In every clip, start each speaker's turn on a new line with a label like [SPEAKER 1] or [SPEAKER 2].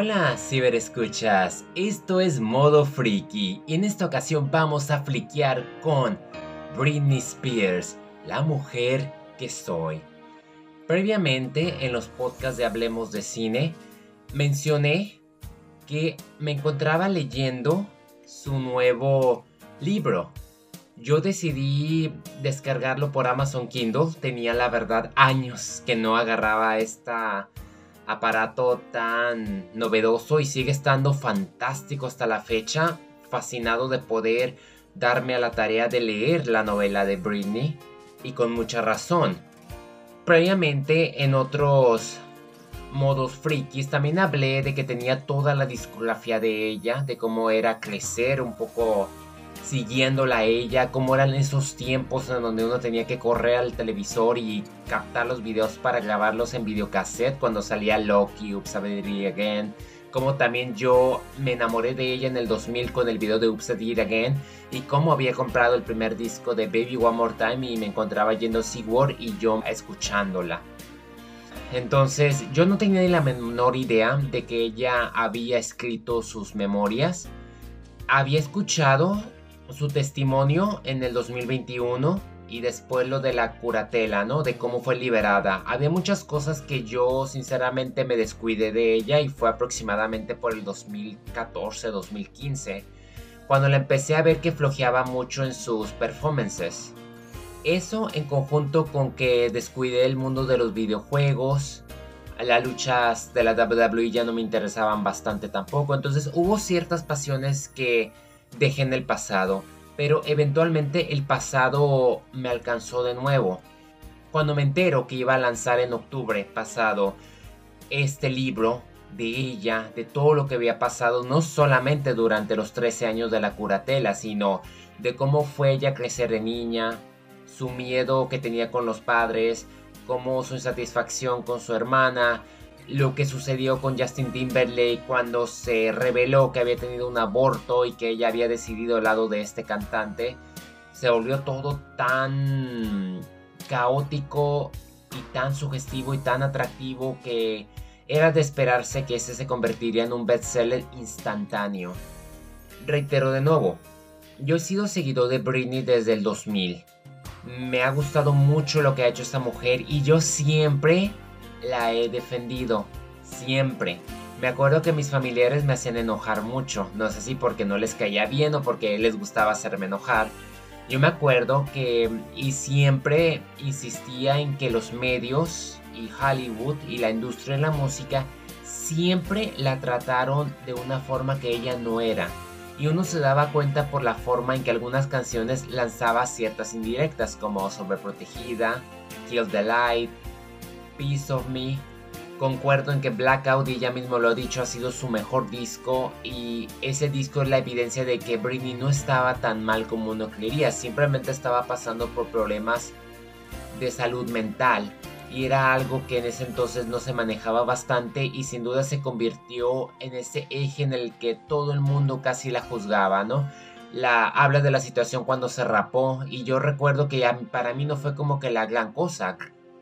[SPEAKER 1] Hola ciberescuchas, esto es Modo Freaky y en esta ocasión vamos a fliquear con Britney Spears, la mujer que soy. Previamente en los podcasts de Hablemos de Cine mencioné que me encontraba leyendo su nuevo libro. Yo decidí descargarlo por Amazon Kindle, tenía la verdad años que no agarraba esta aparato tan novedoso y sigue estando fantástico hasta la fecha. Fascinado de poder darme a la tarea de leer la novela de Britney y con mucha razón. Previamente en otros modos frikis también hablé de que tenía toda la discografía de ella, de cómo era crecer un poco siguiéndola a ella, cómo eran esos tiempos en donde uno tenía que correr al televisor y captar los videos para grabarlos en videocassette cuando salía Loki, Oops, Again. Como también yo me enamoré de ella en el 2000 con el video de Oops, It Again. Y cómo había comprado el primer disco de Baby One More Time y me encontraba yendo a SeaWorld y yo escuchándola. Entonces yo no tenía ni la menor idea de que ella había escrito sus memorias. Había escuchado su testimonio en el 2021 y después lo de la curatela, ¿no? De cómo fue liberada. Había muchas cosas que yo sinceramente me descuidé de ella y fue aproximadamente por el 2014-2015 cuando la empecé a ver que flojeaba mucho en sus performances. Eso en conjunto con que descuidé el mundo de los videojuegos, las luchas de la WWE ya no me interesaban bastante tampoco, entonces hubo ciertas pasiones que dejé en el pasado, pero eventualmente el pasado me alcanzó de nuevo. Cuando me entero que iba a lanzar en octubre pasado este libro de ella, de todo lo que había pasado, no solamente durante los 13 años de la curatela, sino de cómo fue ella crecer de niña, su miedo que tenía con los padres, cómo su insatisfacción con su hermana, lo que sucedió con Justin Timberlake cuando se reveló que había tenido un aborto y que ella había decidido al lado de este cantante. Se volvió todo tan caótico y tan sugestivo y tan atractivo que era de esperarse que ese se convertiría en un bestseller instantáneo. Reitero de nuevo, yo he sido seguidor de Britney desde el 2000. Me ha gustado mucho lo que ha hecho esta mujer y yo siempre la he defendido. Siempre. Me acuerdo que mis familiares me hacían enojar mucho. No sé si porque no les caía bien o porque les gustaba hacerme enojar. Yo me acuerdo que y siempre insistía en que los medios y Hollywood y la industria de la música siempre la trataron de una forma que ella no era. Y uno se daba cuenta por la forma en que algunas canciones lanzaba ciertas indirectas como Sobreprotegida, Kill the Light, Piece of Me. Concuerdo en que Blackout, y ella mismo lo ha dicho, ha sido su mejor disco y ese disco es la evidencia de que Britney no estaba tan mal como uno creería, simplemente estaba pasando por problemas de salud mental y era algo que en ese entonces no se manejaba bastante y sin duda se convirtió en ese eje en el que todo el mundo casi la juzgaba, ¿no? La habla de la situación cuando se rapó y yo recuerdo que para mí no fue como que la gran cosa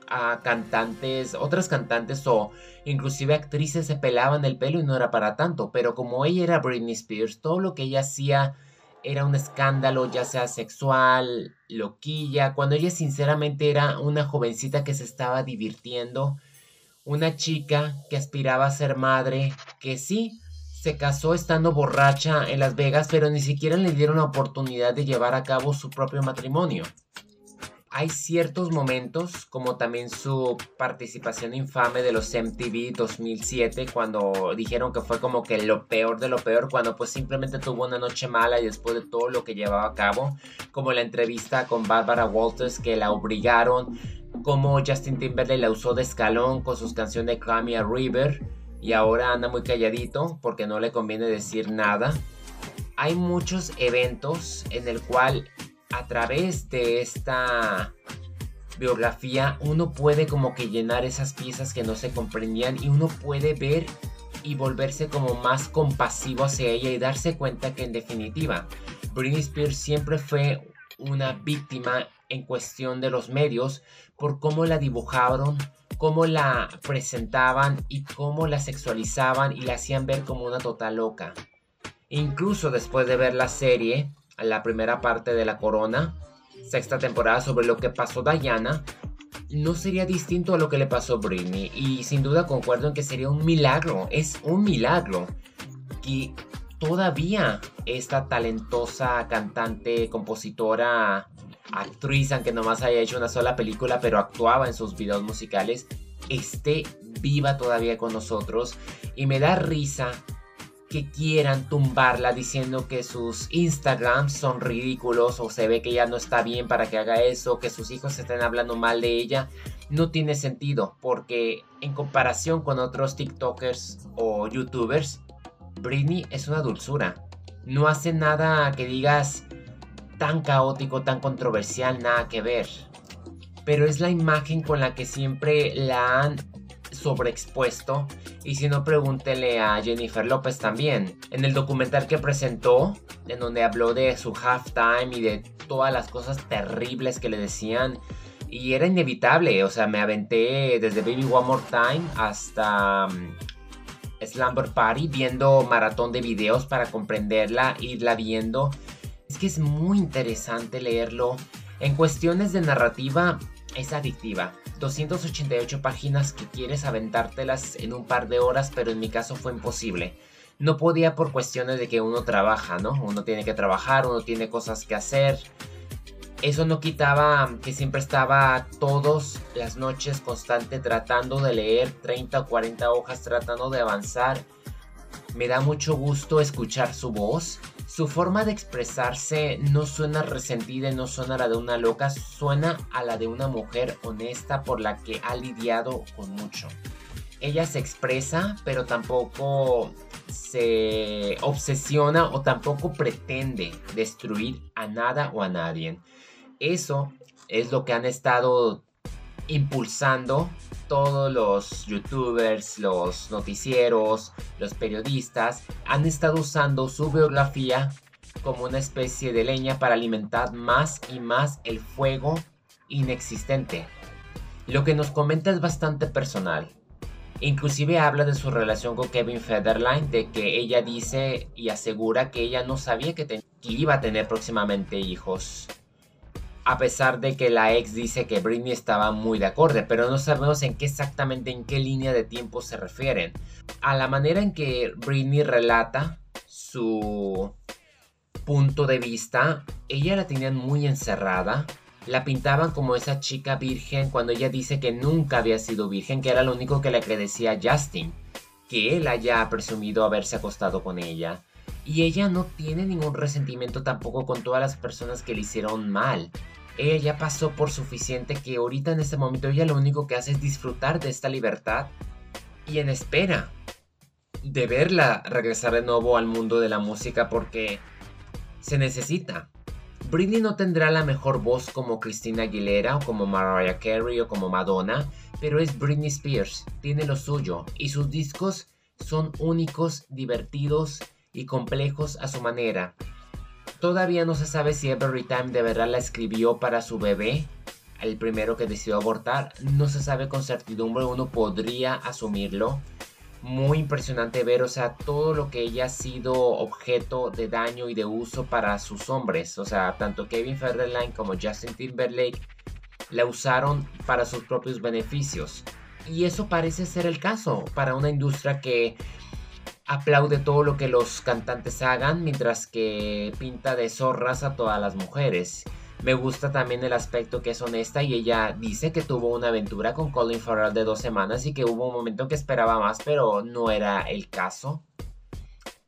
[SPEAKER 1] a cantantes, otras cantantes o inclusive actrices se pelaban el pelo y no era para tanto, pero como ella era Britney Spears, todo lo que ella hacía era un escándalo, ya sea sexual, loquilla, cuando ella sinceramente era una jovencita que se estaba divirtiendo, una chica que aspiraba a ser madre, que sí, se casó estando borracha en Las Vegas, pero ni siquiera le dieron la oportunidad de llevar a cabo su propio matrimonio hay ciertos momentos, como también su participación infame de los MTV 2007, cuando dijeron que fue como que lo peor de lo peor, cuando pues simplemente tuvo una noche mala y después de todo lo que llevaba a cabo, como la entrevista con Barbara Walters que la obligaron, como Justin Timberlake la usó de escalón con sus canciones de Clammy River y ahora anda muy calladito porque no le conviene decir nada. Hay muchos eventos en el cual a través de esta biografía uno puede como que llenar esas piezas que no se comprendían y uno puede ver y volverse como más compasivo hacia ella y darse cuenta que en definitiva Britney Spears siempre fue una víctima en cuestión de los medios por cómo la dibujaron, cómo la presentaban y cómo la sexualizaban y la hacían ver como una total loca. Incluso después de ver la serie, la primera parte de La Corona, sexta temporada sobre lo que pasó Diana, no sería distinto a lo que le pasó Britney. Y sin duda concuerdo en que sería un milagro, es un milagro que todavía esta talentosa cantante, compositora, actriz, aunque nomás haya hecho una sola película, pero actuaba en sus videos musicales, esté viva todavía con nosotros. Y me da risa que quieran tumbarla diciendo que sus Instagrams son ridículos o se ve que ya no está bien para que haga eso, que sus hijos estén hablando mal de ella, no tiene sentido porque en comparación con otros TikTokers o YouTubers, Britney es una dulzura. No hace nada que digas tan caótico, tan controversial, nada que ver. Pero es la imagen con la que siempre la han sobreexpuesto. Y si no, pregúntele a Jennifer López también. En el documental que presentó, en donde habló de su halftime y de todas las cosas terribles que le decían. Y era inevitable, o sea, me aventé desde Baby One More Time hasta mm, Slumber Party viendo maratón de videos para comprenderla, irla viendo. Es que es muy interesante leerlo. En cuestiones de narrativa, es adictiva. 288 páginas que quieres aventártelas en un par de horas, pero en mi caso fue imposible. No podía por cuestiones de que uno trabaja, ¿no? Uno tiene que trabajar, uno tiene cosas que hacer. Eso no quitaba que siempre estaba todas las noches constante tratando de leer 30 o 40 hojas, tratando de avanzar. Me da mucho gusto escuchar su voz su forma de expresarse no suena resentida no suena a la de una loca, suena a la de una mujer honesta por la que ha lidiado con mucho. Ella se expresa, pero tampoco se obsesiona o tampoco pretende destruir a nada o a nadie. Eso es lo que han estado impulsando todos los youtubers, los noticieros, los periodistas han estado usando su biografía como una especie de leña para alimentar más y más el fuego inexistente. Lo que nos comenta es bastante personal. Inclusive habla de su relación con Kevin Federline, de que ella dice y asegura que ella no sabía que, que iba a tener próximamente hijos a pesar de que la ex dice que Britney estaba muy de acorde, pero no sabemos en qué exactamente en qué línea de tiempo se refieren. A la manera en que Britney relata su punto de vista, ella la tenían muy encerrada. La pintaban como esa chica virgen cuando ella dice que nunca había sido virgen, que era lo único que le agradecía a Justin, que él haya presumido haberse acostado con ella. Y ella no tiene ningún resentimiento tampoco con todas las personas que le hicieron mal ella ya pasó por suficiente que ahorita en este momento ella lo único que hace es disfrutar de esta libertad y en espera de verla regresar de nuevo al mundo de la música porque se necesita. Britney no tendrá la mejor voz como Christina Aguilera o como Mariah Carey o como Madonna, pero es Britney Spears, tiene lo suyo y sus discos son únicos, divertidos y complejos a su manera. Todavía no se sabe si Every Time de verdad la escribió para su bebé, el primero que decidió abortar. No se sabe con certidumbre, uno podría asumirlo. Muy impresionante ver, o sea, todo lo que ella ha sido objeto de daño y de uso para sus hombres. O sea, tanto Kevin Federline como Justin Timberlake la usaron para sus propios beneficios. Y eso parece ser el caso para una industria que aplaude todo lo que los cantantes hagan, mientras que pinta de zorras a todas las mujeres. Me gusta también el aspecto que es honesta y ella dice que tuvo una aventura con Colin Farrell de dos semanas y que hubo un momento que esperaba más, pero no era el caso.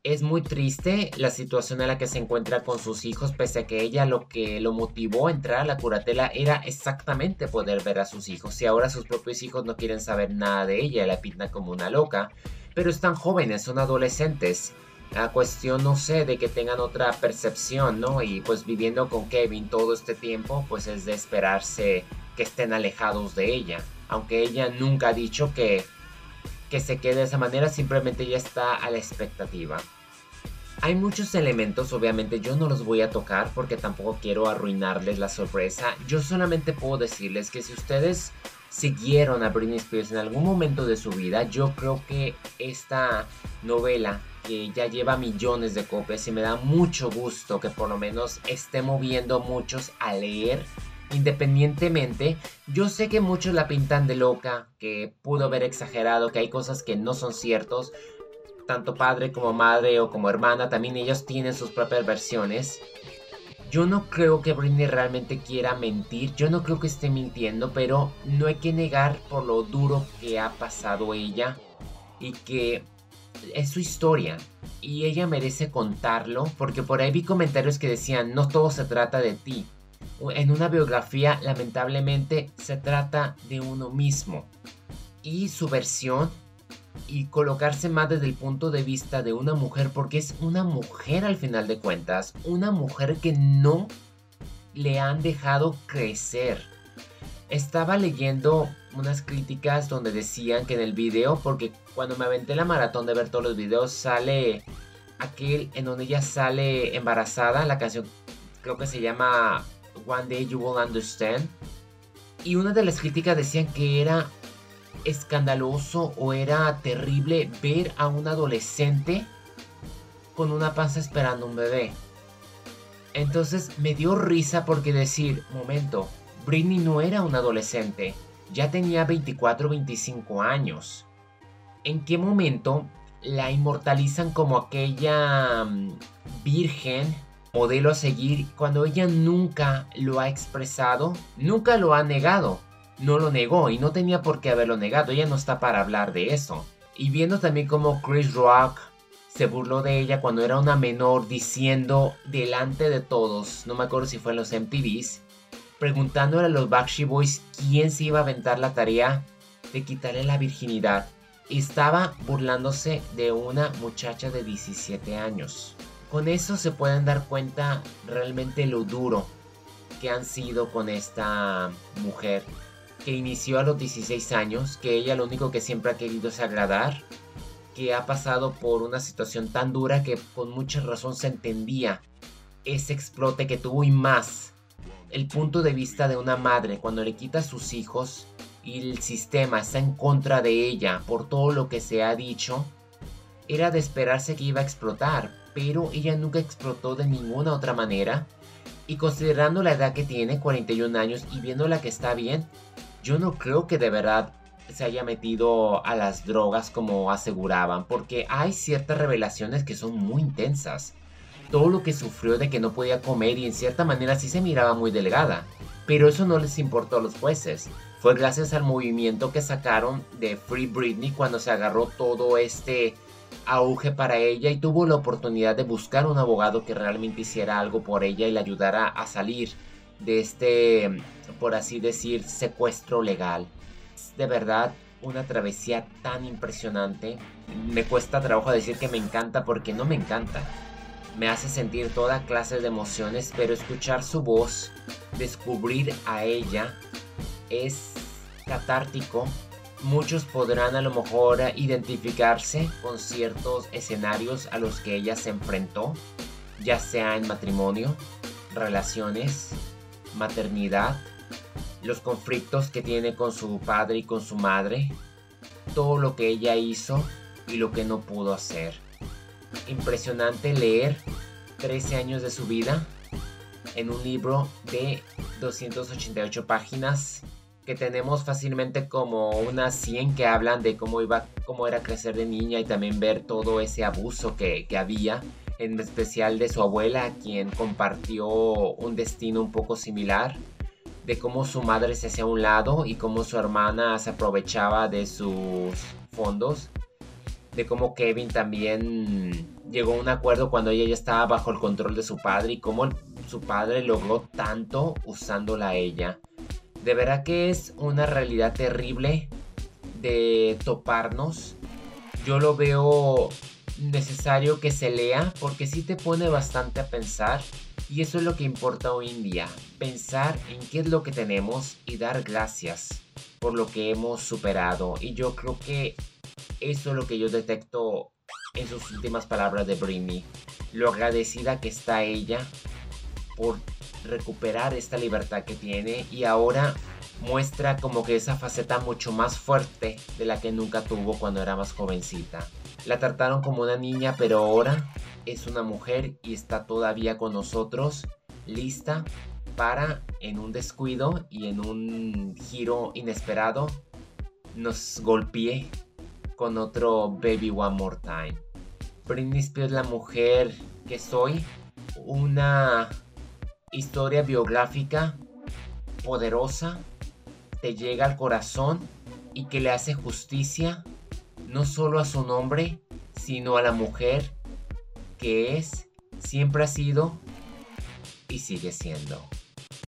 [SPEAKER 1] Es muy triste la situación en la que se encuentra con sus hijos, pese a que ella lo que lo motivó a entrar a la curatela era exactamente poder ver a sus hijos. Y ahora sus propios hijos no quieren saber nada de ella, la pinta como una loca pero están jóvenes, son adolescentes. La cuestión, no sé, de que tengan otra percepción, ¿no? Y pues viviendo con Kevin todo este tiempo, pues es de esperarse que estén alejados de ella. Aunque ella nunca ha dicho que, que se quede de esa manera, simplemente ella está a la expectativa. Hay muchos elementos, obviamente yo no los voy a tocar porque tampoco quiero arruinarles la sorpresa. Yo solamente puedo decirles que si ustedes siguieron a Britney Spears en algún momento de su vida, yo creo que esta novela que ya lleva millones de copias y me da mucho gusto que por lo menos esté moviendo muchos a leer independientemente, yo sé que muchos la pintan de loca, que pudo haber exagerado, que hay cosas que no son ciertos, tanto padre como madre o como hermana, también ellos tienen sus propias versiones. Yo no creo que Britney realmente quiera mentir, yo no creo que esté mintiendo, pero no hay que negar por lo duro que ha pasado ella y que es su historia y ella merece contarlo porque por ahí vi comentarios que decían no todo se trata de ti. En una biografía lamentablemente se trata de uno mismo y su versión y colocarse más desde el punto de vista de una mujer, porque es una mujer al final de cuentas, una mujer que no le han dejado crecer. Estaba leyendo unas críticas donde decían que en el video, porque cuando me aventé la maratón de ver todos los videos, sale aquel en donde ella sale embarazada, la canción creo que se llama One Day You Will Understand. Y una de las críticas decían que era escandaloso o era terrible ver a un adolescente con una panza esperando un bebé. Entonces me dio risa porque decir, momento, Britney no era un adolescente, ya tenía 24 o 25 años. ¿En qué momento la inmortalizan como aquella mm, virgen, modelo a seguir, cuando ella nunca lo ha expresado, nunca lo ha negado? no lo negó y no tenía por qué haberlo negado, ella no está para hablar de eso. Y viendo también como Chris Rock se burló de ella cuando era una menor diciendo delante de todos, no me acuerdo si fue en los MTVs, preguntándole a los Backstreet Boys quién se iba a aventar la tarea de quitarle la virginidad. Estaba burlándose de una muchacha de 17 años. Con eso se pueden dar cuenta realmente lo duro que han sido con esta mujer que inició a los 16 años, que ella lo único que siempre ha querido es agradar, que ha pasado por una situación tan dura que con mucha razón se entendía ese explote que tuvo y más el punto de vista de una madre cuando le quita sus hijos y el sistema está en contra de ella por todo lo que se ha dicho, era de esperarse que iba a explotar, pero ella nunca explotó de ninguna otra manera. Y considerando la edad que tiene, 41 años, y viendo la que está bien, yo no creo que de verdad se haya metido a las drogas como aseguraban, porque hay ciertas revelaciones que son muy intensas. Todo lo que sufrió de que no podía comer y en cierta manera sí se miraba muy delgada, pero eso no les importó a los jueces. Fue gracias al movimiento que sacaron de Free Britney cuando se agarró todo este auge para ella y tuvo la oportunidad de buscar un abogado que realmente hiciera algo por ella y le ayudara a salir de este, por así decir, secuestro legal. De verdad una travesía tan impresionante. Me cuesta trabajo decir que me encanta porque no me encanta. Me hace sentir toda clase de emociones, pero escuchar su voz, descubrir a ella, es catártico. Muchos podrán a lo mejor identificarse con ciertos escenarios a los que ella se enfrentó, ya sea en matrimonio, relaciones, maternidad, los conflictos que tiene con su padre y con su madre, todo lo que ella hizo y lo que no pudo hacer. Impresionante leer 13 años de su vida en un libro de 288 páginas que tenemos fácilmente como unas 100 que hablan de cómo iba cómo era crecer de niña y también ver todo ese abuso que, que había en especial de su abuela, quien compartió un destino un poco similar, de cómo su madre se hacía a un lado y cómo su hermana se aprovechaba de sus fondos, de cómo Kevin también llegó a un acuerdo cuando ella ya estaba bajo el control de su padre y cómo su padre logró tanto usándola a ella. De verdad que es una realidad terrible de toparnos. Yo lo veo necesario que se lea porque sí te pone bastante a pensar y eso es lo que importa hoy en día, pensar en qué es lo que tenemos y dar gracias por lo que hemos superado y yo creo que eso es lo que yo detecto en sus últimas palabras de Britney, lo agradecida que está ella por recuperar esta libertad que tiene y ahora muestra como que esa faceta mucho más fuerte de la que nunca tuvo cuando era más jovencita. La trataron como una niña, pero ahora es una mujer y está todavía con nosotros, lista para, en un descuido y en un giro inesperado, nos golpee con otro Baby One More Time. Britney Spears, la mujer que soy, una historia biográfica poderosa, te llega al corazón y que le hace justicia no solo a su nombre, sino a la mujer que es, siempre ha sido y sigue siendo.